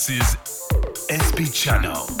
This is SP Channel.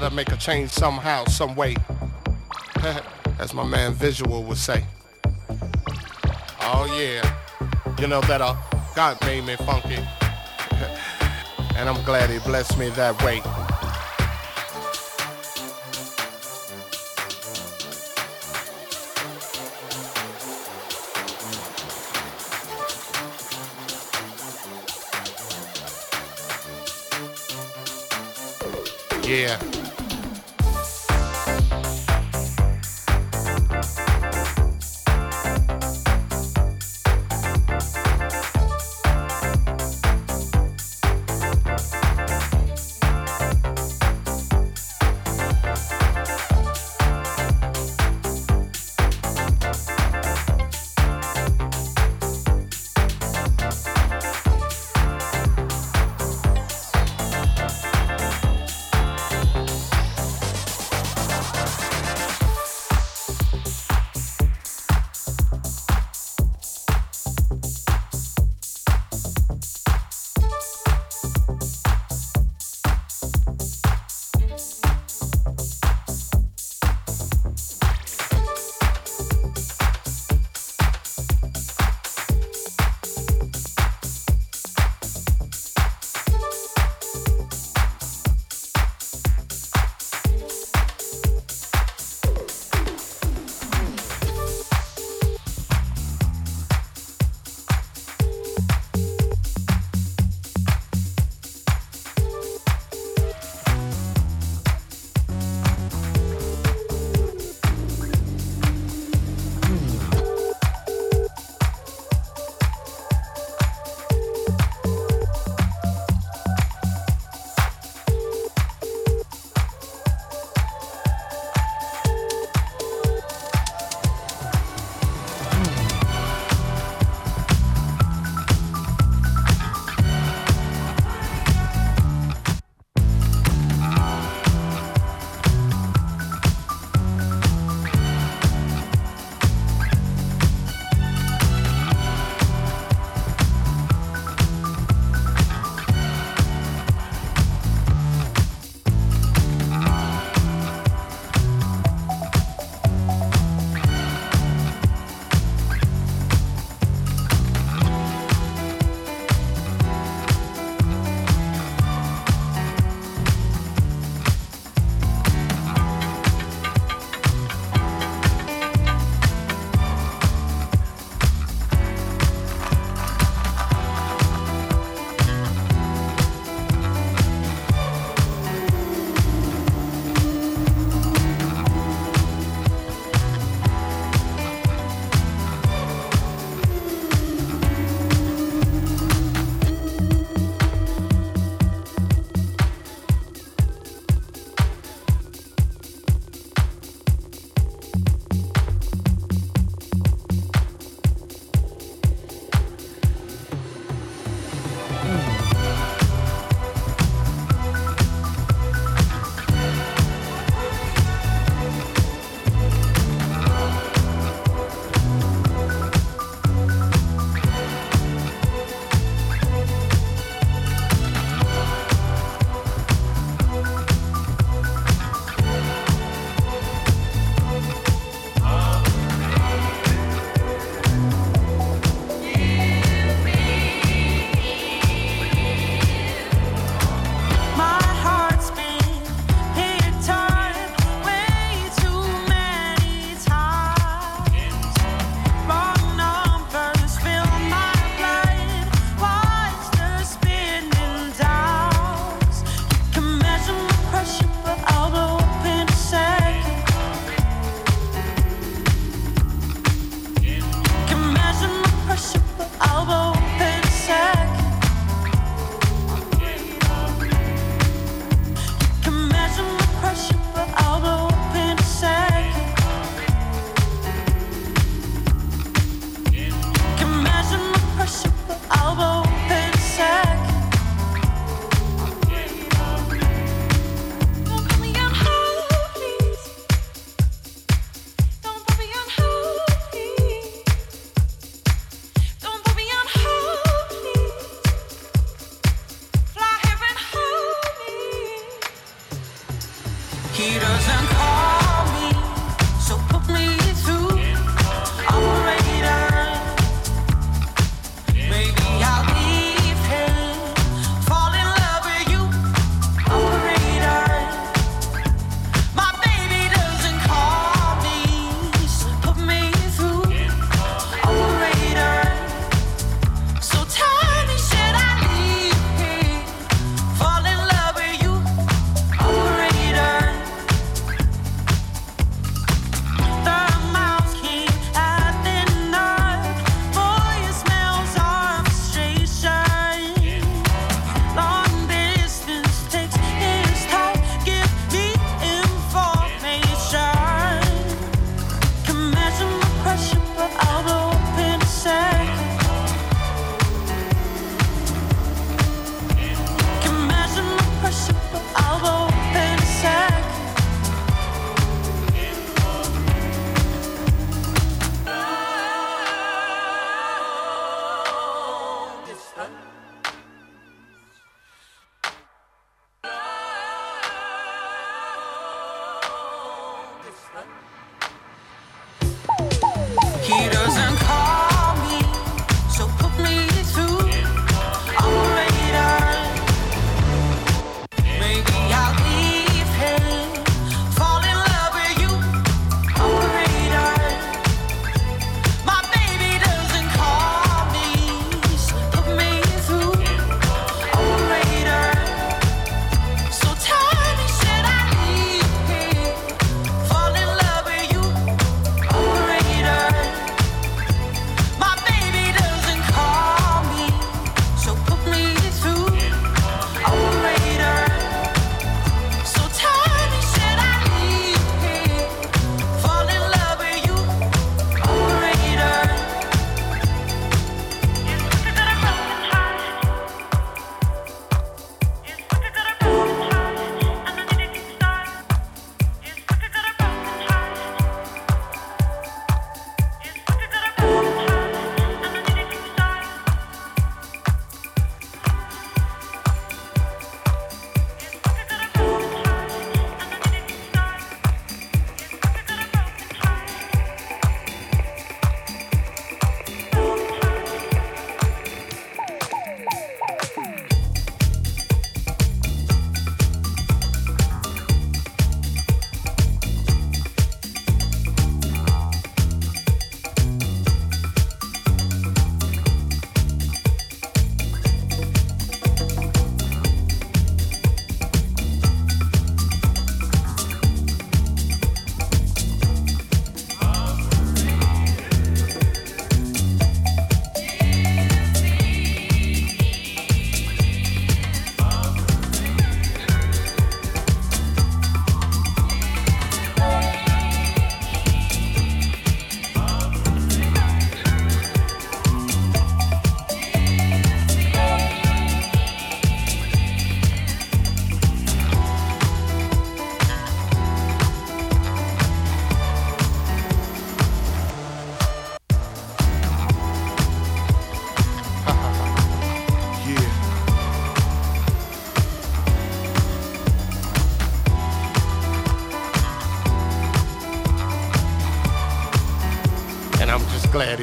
Gotta make a change somehow, some way. As my man Visual would say. Oh yeah. You know that uh, God made me funky. and I'm glad he blessed me that way. Yeah.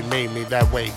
Made me that way.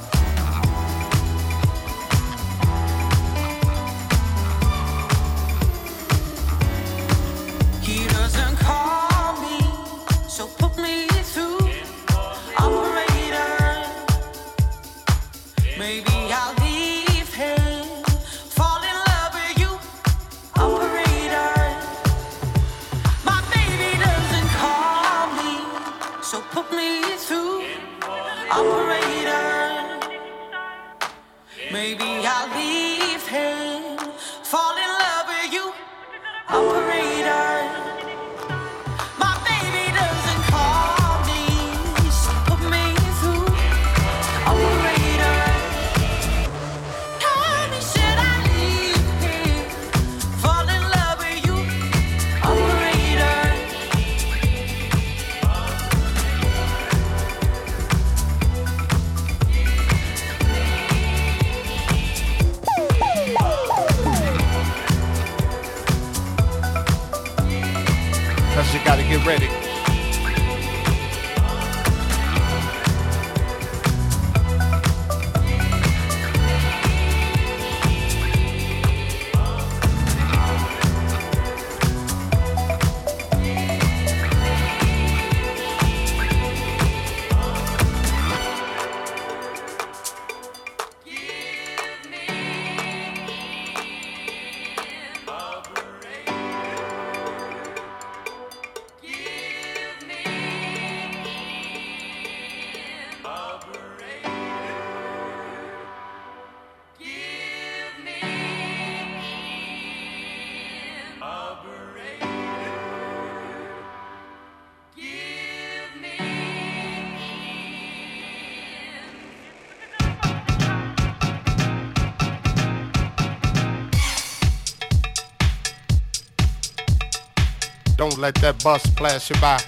Don't let that bus pass you by.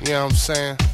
What I'm saying?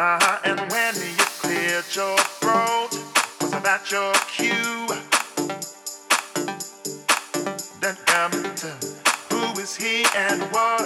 Uh-huh. And when you cleared your throat, was that your cue? Then come to who is he and what?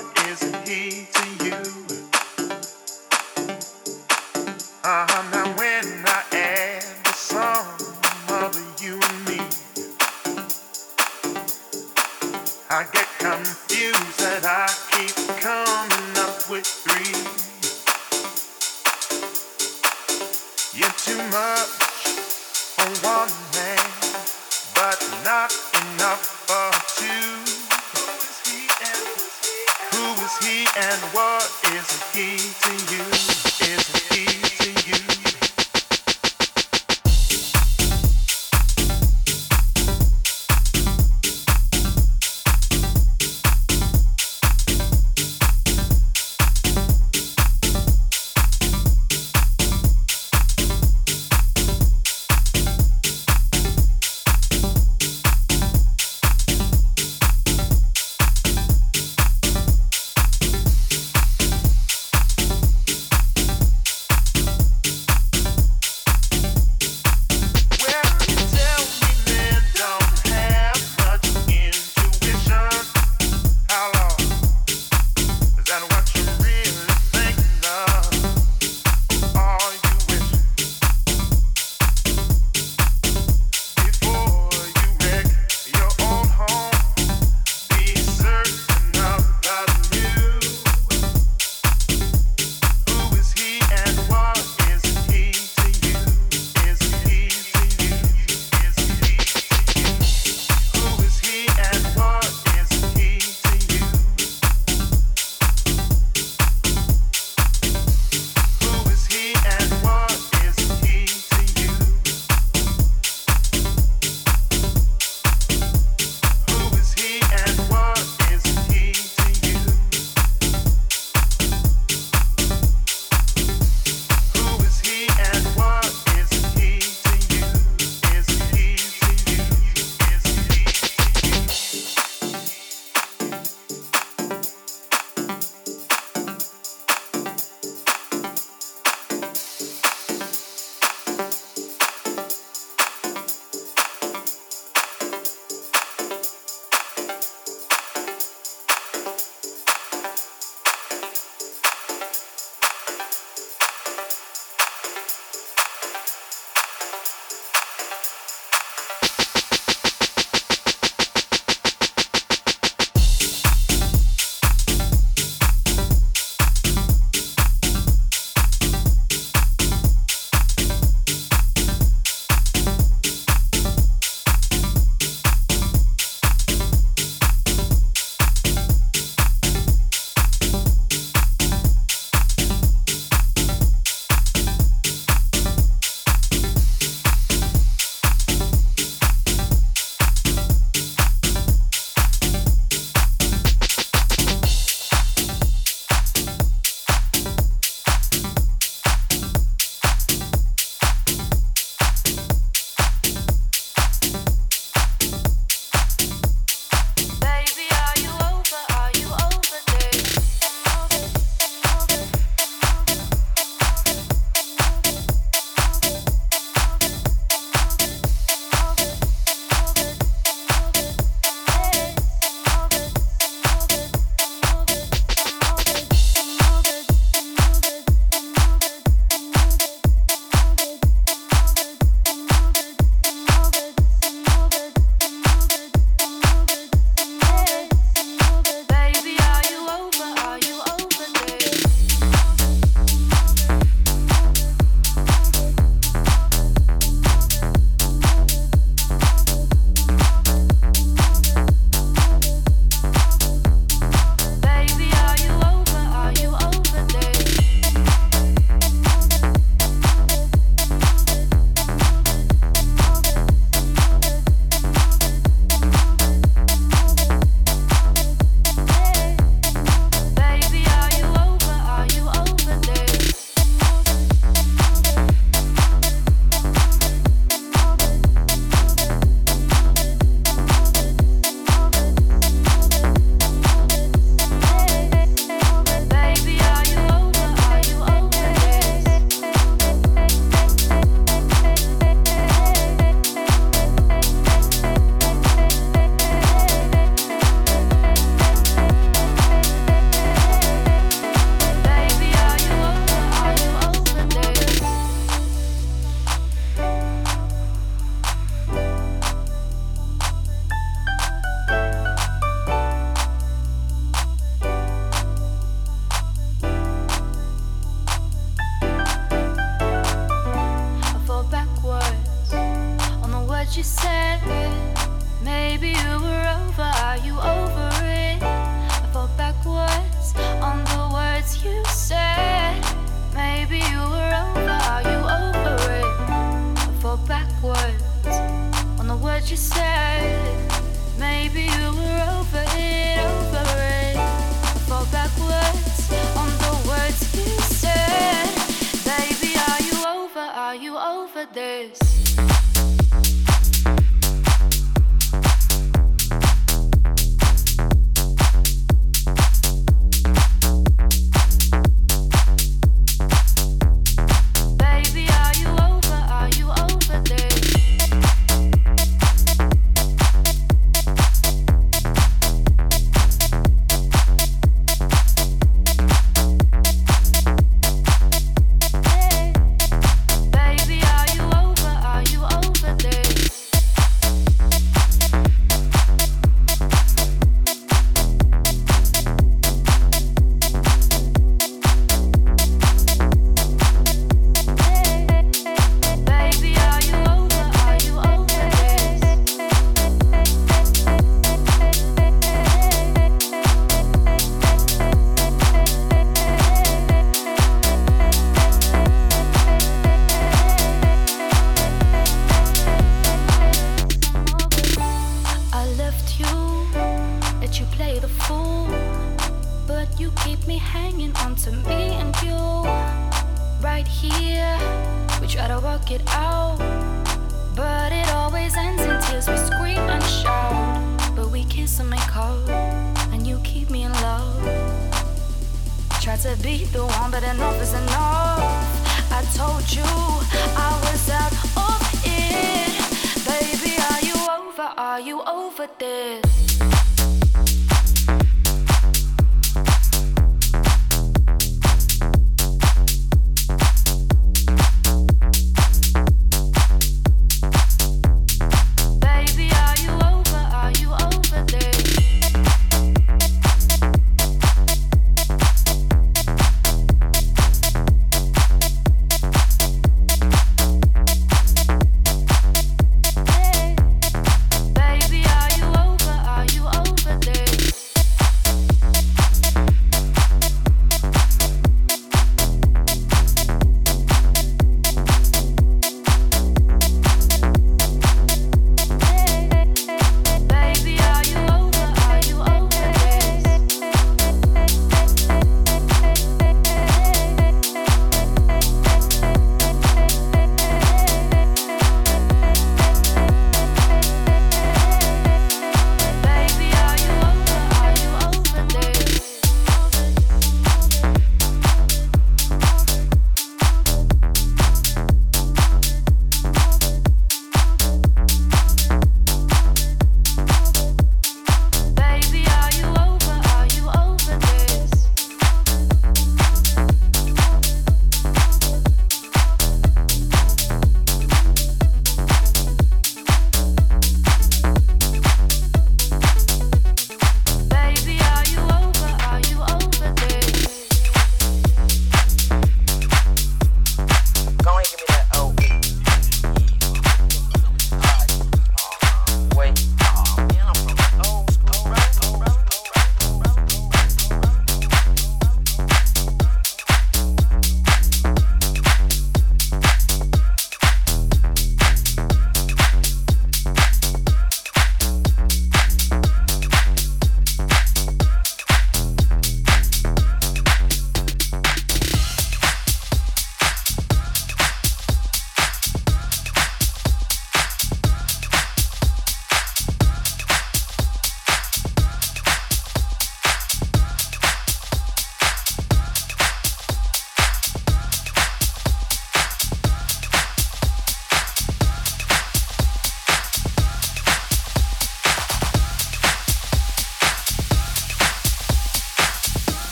Baby, are you over? Are you over this?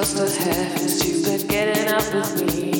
across the heavens. You could up with me.